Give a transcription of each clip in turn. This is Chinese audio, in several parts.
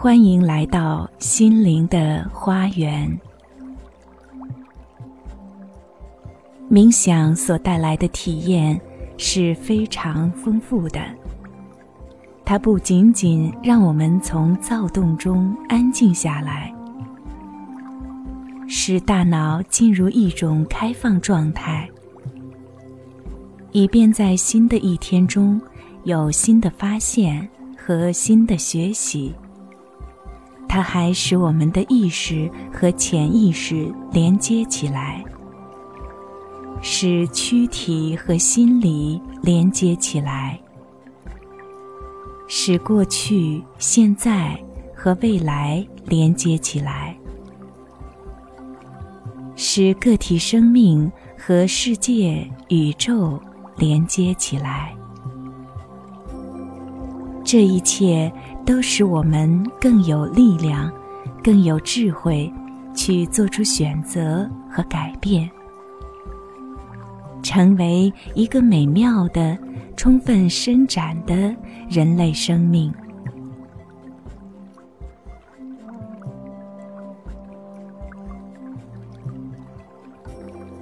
欢迎来到心灵的花园。冥想所带来的体验是非常丰富的。它不仅仅让我们从躁动中安静下来，使大脑进入一种开放状态，以便在新的一天中有新的发现和新的学习。它还使我们的意识和潜意识连接起来，使躯体和心理连接起来，使过去、现在和未来连接起来，使个体生命和世界、宇宙连接起来。这一切。都使我们更有力量、更有智慧，去做出选择和改变，成为一个美妙的、充分伸展的人类生命。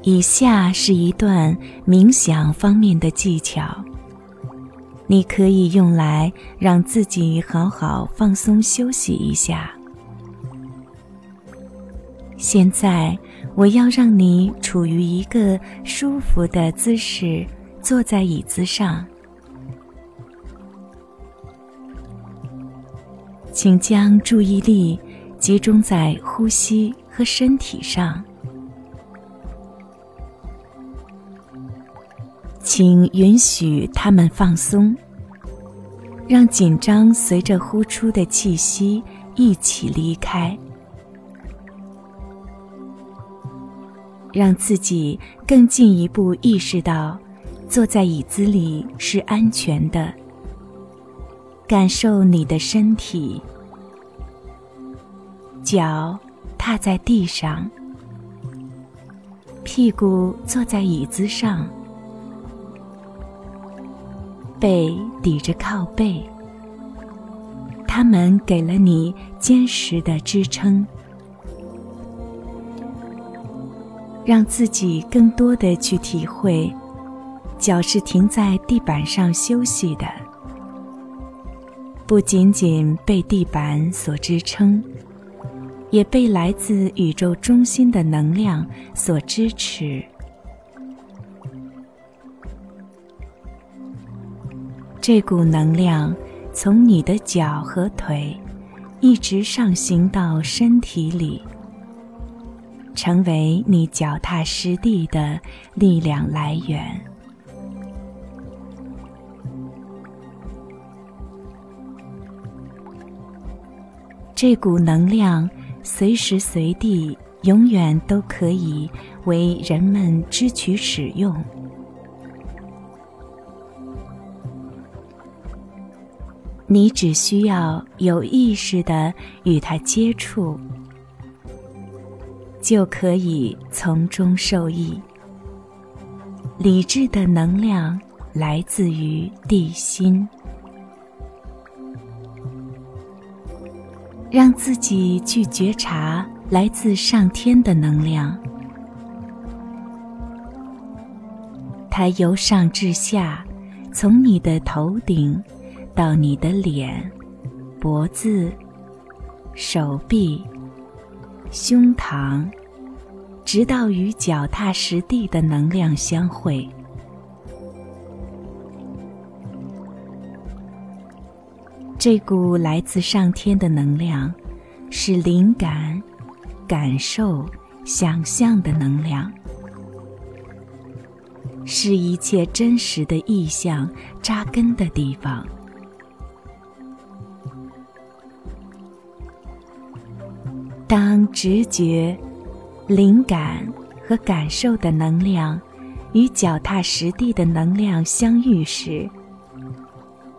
以下是一段冥想方面的技巧。你可以用来让自己好好放松休息一下。现在，我要让你处于一个舒服的姿势，坐在椅子上。请将注意力集中在呼吸和身体上。请允许他们放松，让紧张随着呼出的气息一起离开，让自己更进一步意识到坐在椅子里是安全的，感受你的身体，脚踏在地上，屁股坐在椅子上。背抵着靠背，他们给了你坚实的支撑，让自己更多的去体会，脚是停在地板上休息的，不仅仅被地板所支撑，也被来自宇宙中心的能量所支持。这股能量从你的脚和腿一直上行到身体里，成为你脚踏实地的力量来源。这股能量随时随地、永远都可以为人们支取使用。你只需要有意识的与它接触，就可以从中受益。理智的能量来自于地心，让自己去觉察来自上天的能量，它由上至下，从你的头顶。到你的脸、脖子、手臂、胸膛，直到与脚踏实地的能量相会。这股来自上天的能量，是灵感、感受、想象的能量，是一切真实的意象扎根的地方。当直觉、灵感和感受的能量与脚踏实地的能量相遇时，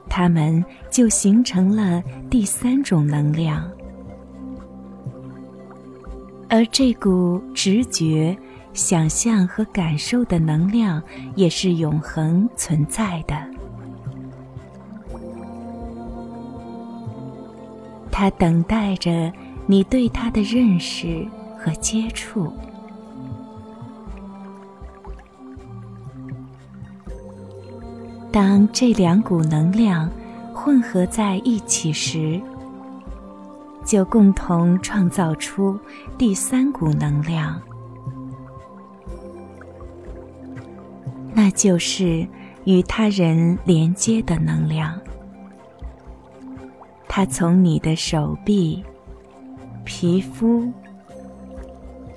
它们就形成了第三种能量。而这股直觉、想象和感受的能量，也是永恒存在的。它等待着你对它的认识和接触。当这两股能量混合在一起时，就共同创造出第三股能量，那就是与他人连接的能量。它从你的手臂、皮肤、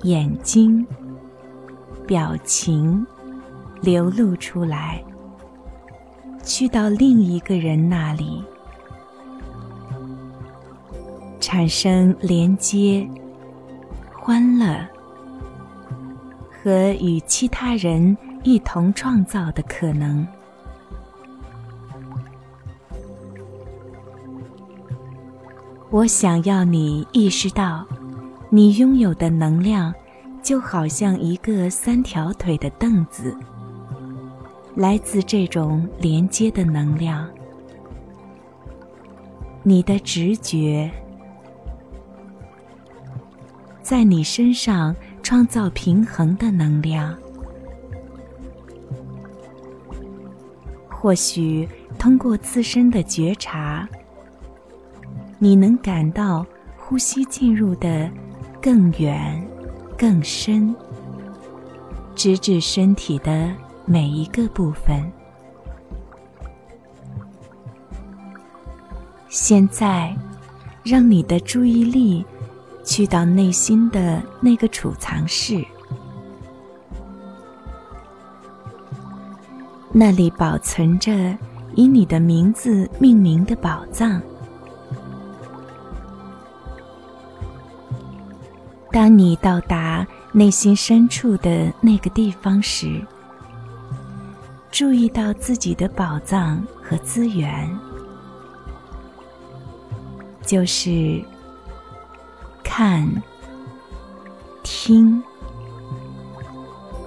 眼睛、表情流露出来，去到另一个人那里。产生连接、欢乐和与其他人一同创造的可能。我想要你意识到，你拥有的能量就好像一个三条腿的凳子，来自这种连接的能量，你的直觉。在你身上创造平衡的能量，或许通过自身的觉察，你能感到呼吸进入的更远、更深，直至身体的每一个部分。现在，让你的注意力。去到内心的那个储藏室，那里保存着以你的名字命名的宝藏。当你到达内心深处的那个地方时，注意到自己的宝藏和资源，就是。看、听、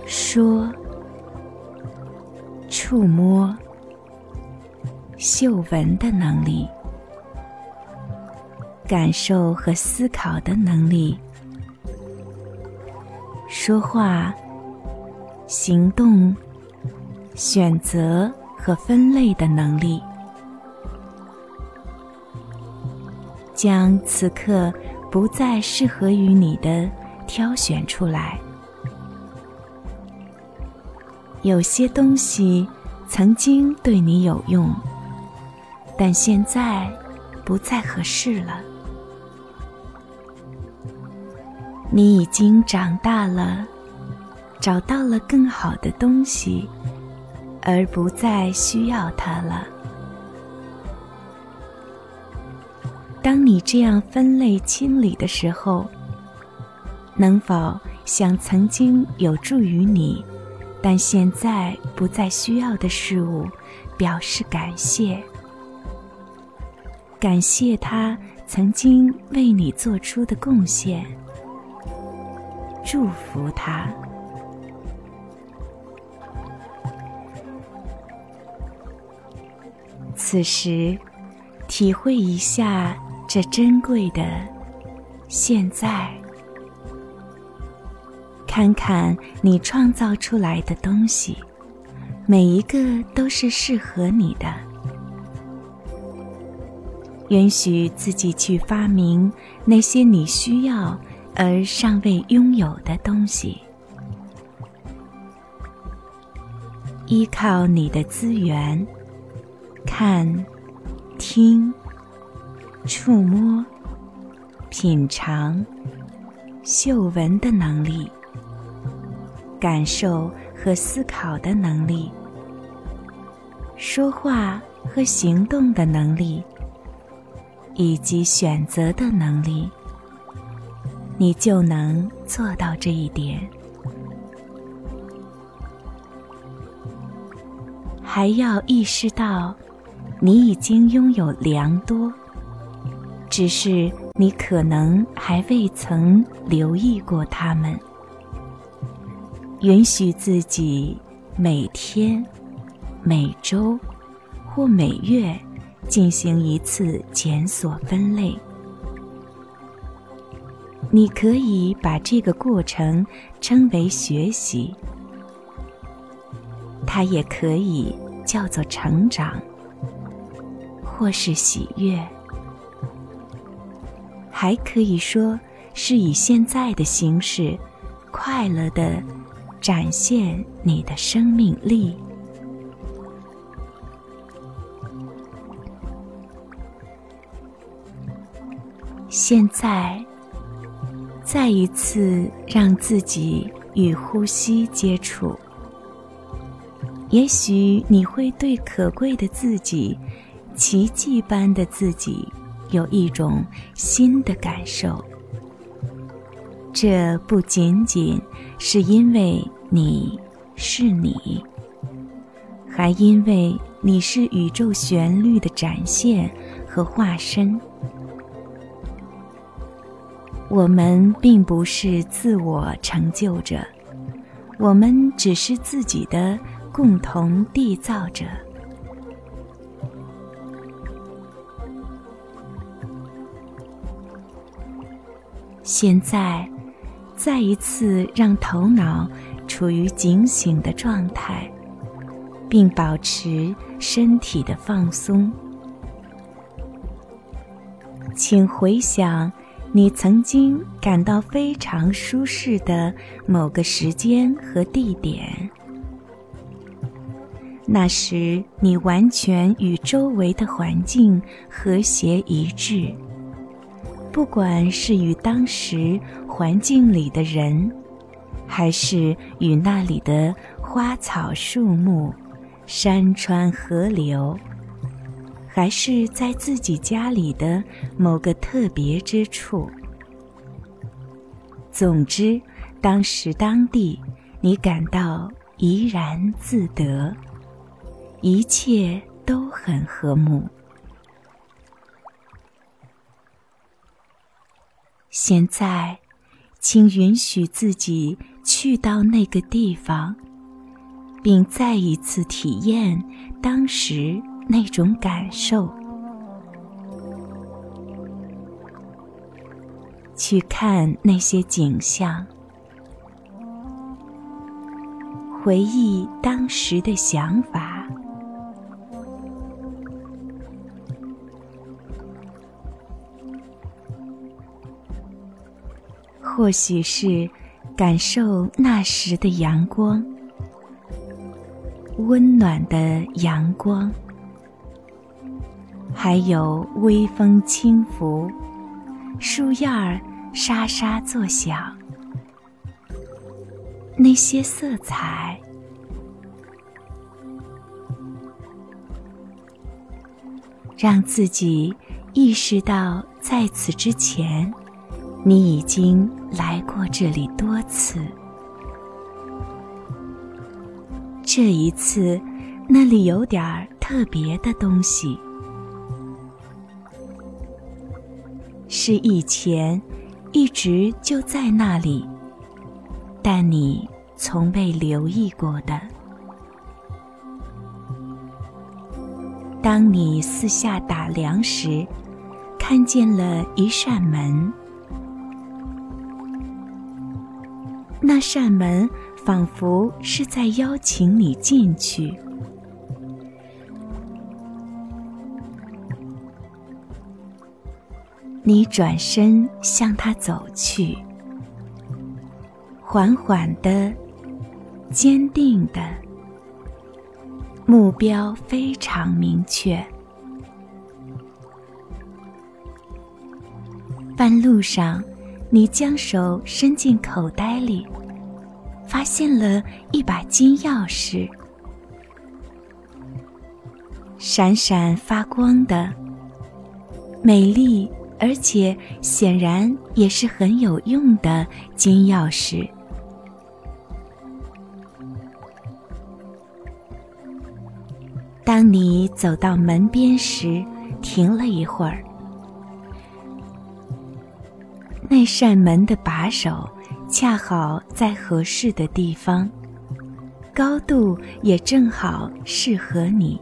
说、触摸、嗅闻的能力，感受和思考的能力，说话、行动、选择和分类的能力，将此刻。不再适合于你的挑选出来。有些东西曾经对你有用，但现在不再合适了。你已经长大了，找到了更好的东西，而不再需要它了。当你这样分类清理的时候，能否向曾经有助于你，但现在不再需要的事物表示感谢？感谢他曾经为你做出的贡献，祝福他。此时，体会一下。这珍贵的现在，看看你创造出来的东西，每一个都是适合你的。允许自己去发明那些你需要而尚未拥有的东西，依靠你的资源，看，听。触摸、品尝、嗅闻的能力，感受和思考的能力，说话和行动的能力，以及选择的能力，你就能做到这一点。还要意识到，你已经拥有良多，只是你可能还未曾留意过它们。允许自己每天、每周或每月进行一次检索分类。你可以把这个过程称为学习，它也可以叫做成长，或是喜悦，还可以说是以现在的形式快乐的展现你的生命力。现在。再一次让自己与呼吸接触，也许你会对可贵的自己、奇迹般的自己有一种新的感受。这不仅仅是因为你是你，还因为你是宇宙旋律的展现和化身。我们并不是自我成就者，我们只是自己的共同缔造者。现在，再一次让头脑处于警醒的状态，并保持身体的放松。请回想。你曾经感到非常舒适的某个时间和地点，那时你完全与周围的环境和谐一致，不管是与当时环境里的人，还是与那里的花草树木、山川河流。还是在自己家里的某个特别之处。总之，当时当地，你感到怡然自得，一切都很和睦。现在，请允许自己去到那个地方，并再一次体验当时。那种感受，去看那些景象，回忆当时的想法，或许是感受那时的阳光，温暖的阳光。还有微风轻拂，树叶儿沙沙作响，那些色彩，让自己意识到，在此之前，你已经来过这里多次。这一次，那里有点特别的东西。是以前一直就在那里，但你从未留意过的。当你四下打量时，看见了一扇门，那扇门仿佛是在邀请你进去。你转身向他走去，缓缓的，坚定的，目标非常明确。半路上，你将手伸进口袋里，发现了一把金钥匙，闪闪发光的，美丽。而且显然也是很有用的金钥匙。当你走到门边时，停了一会儿。那扇门的把手恰好在合适的地方，高度也正好适合你。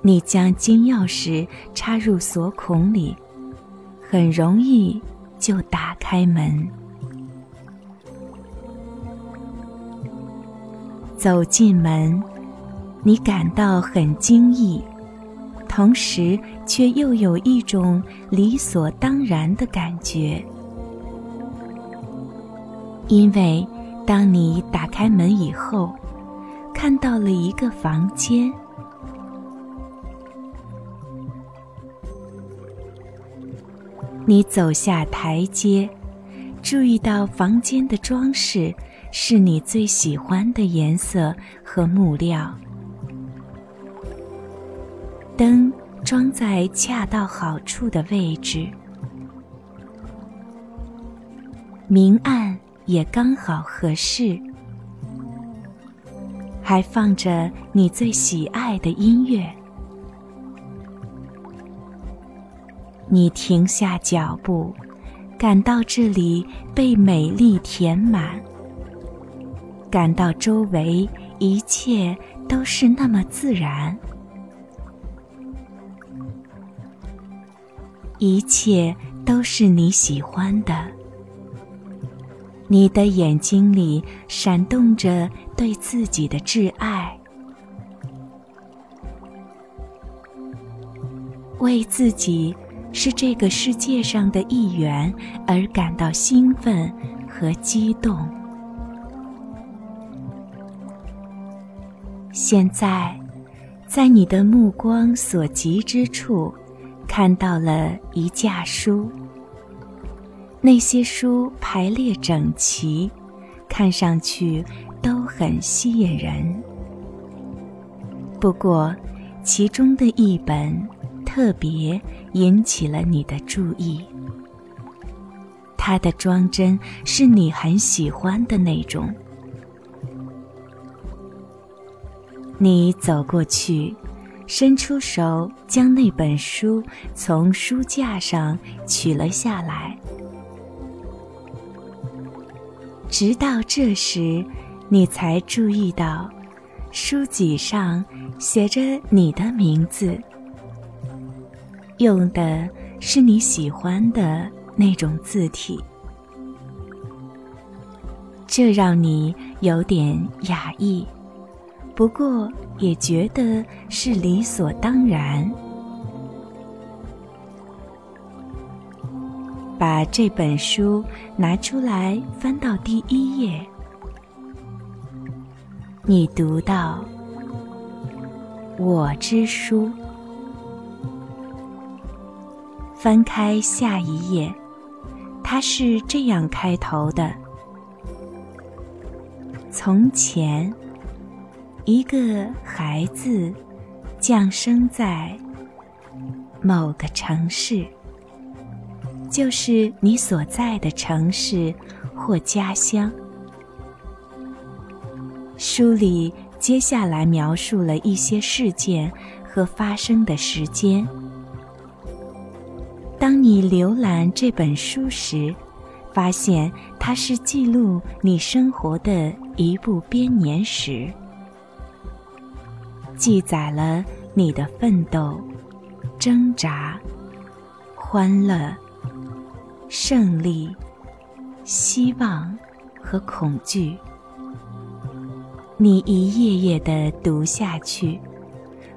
你将金钥匙插入锁孔里，很容易就打开门。走进门，你感到很惊异。同时，却又有一种理所当然的感觉，因为当你打开门以后，看到了一个房间。你走下台阶，注意到房间的装饰是你最喜欢的颜色和木料。灯装在恰到好处的位置，明暗也刚好合适，还放着你最喜爱的音乐。你停下脚步，感到这里被美丽填满，感到周围一切都是那么自然。一切都是你喜欢的，你的眼睛里闪动着对自己的挚爱，为自己是这个世界上的一员而感到兴奋和激动。现在，在你的目光所及之处。看到了一架书，那些书排列整齐，看上去都很吸引人。不过，其中的一本特别引起了你的注意。它的装帧是你很喜欢的那种。你走过去。伸出手，将那本书从书架上取了下来。直到这时，你才注意到，书脊上写着你的名字，用的是你喜欢的那种字体，这让你有点讶异。不过也觉得是理所当然。把这本书拿出来，翻到第一页，你读到“我之书”。翻开下一页，它是这样开头的：“从前。”一个孩子降生在某个城市，就是你所在的城市或家乡。书里接下来描述了一些事件和发生的时间。当你浏览这本书时，发现它是记录你生活的一部编年史。记载了你的奋斗、挣扎、欢乐、胜利、希望和恐惧。你一页页的读下去，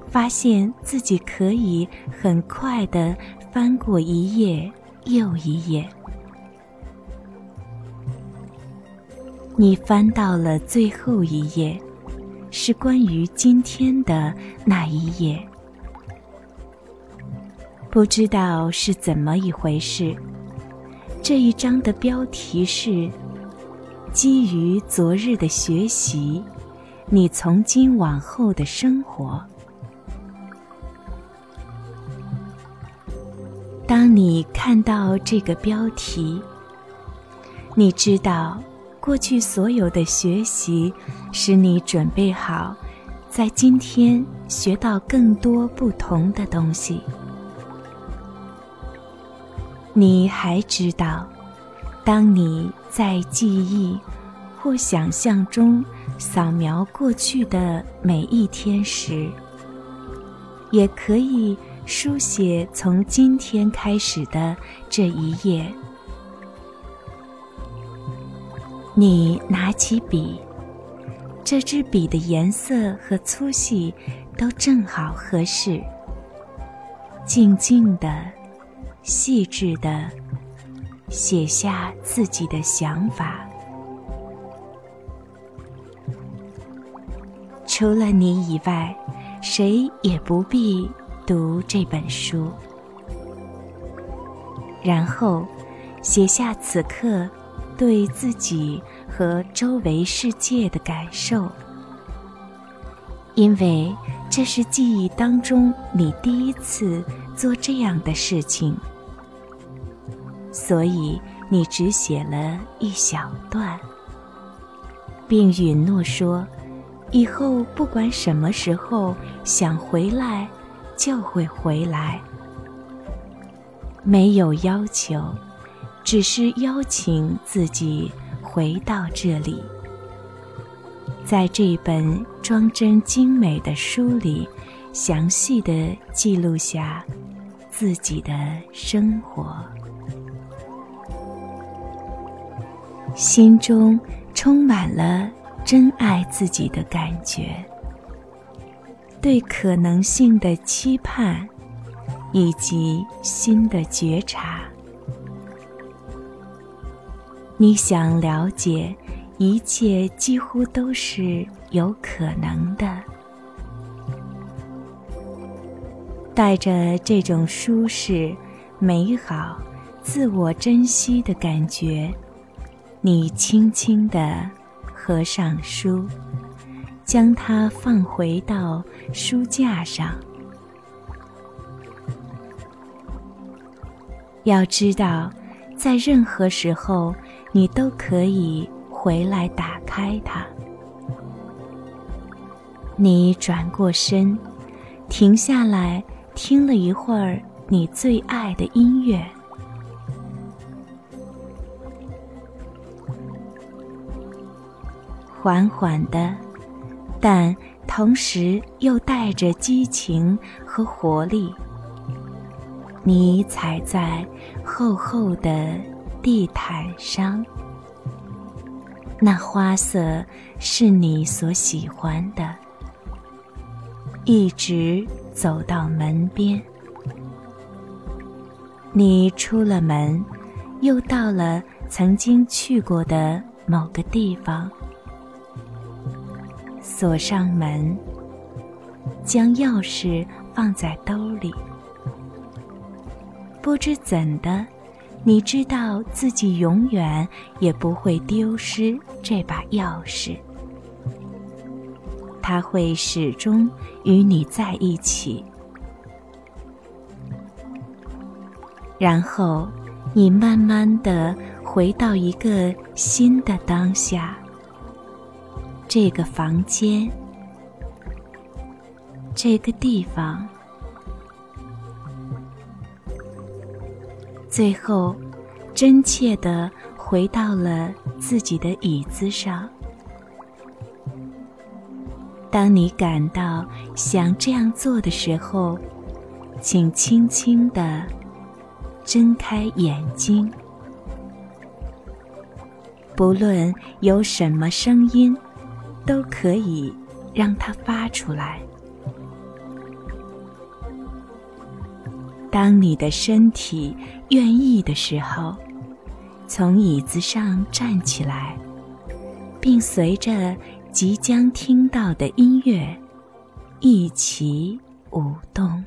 发现自己可以很快的翻过一页又一页。你翻到了最后一页。是关于今天的那一页，不知道是怎么一回事。这一章的标题是“基于昨日的学习，你从今往后的生活”。当你看到这个标题，你知道。过去所有的学习，使你准备好，在今天学到更多不同的东西。你还知道，当你在记忆或想象中扫描过去的每一天时，也可以书写从今天开始的这一页。你拿起笔。这支笔的颜色和粗细都正好合适。静静的、细致的写下自己的想法。除了你以外，谁也不必读这本书。然后，写下此刻对自己。和周围世界的感受，因为这是记忆当中你第一次做这样的事情，所以你只写了一小段，并允诺说，以后不管什么时候想回来，就会回来，没有要求，只是邀请自己。回到这里，在这本装帧精美的书里，详细的记录下自己的生活，心中充满了真爱自己的感觉，对可能性的期盼，以及新的觉察。你想了解，一切几乎都是有可能的。带着这种舒适、美好、自我珍惜的感觉，你轻轻地合上书，将它放回到书架上。要知道，在任何时候。你都可以回来打开它。你转过身，停下来听了一会儿你最爱的音乐，缓缓的，但同时又带着激情和活力。你踩在厚厚的。地毯上，那花色是你所喜欢的。一直走到门边，你出了门，又到了曾经去过的某个地方，锁上门，将钥匙放在兜里，不知怎的。你知道自己永远也不会丢失这把钥匙，它会始终与你在一起。然后，你慢慢的回到一个新的当下，这个房间，这个地方。最后，真切的回到了自己的椅子上。当你感到想这样做的时候，请轻轻的睁开眼睛。不论有什么声音，都可以让它发出来。当你的身体愿意的时候，从椅子上站起来，并随着即将听到的音乐一起舞动。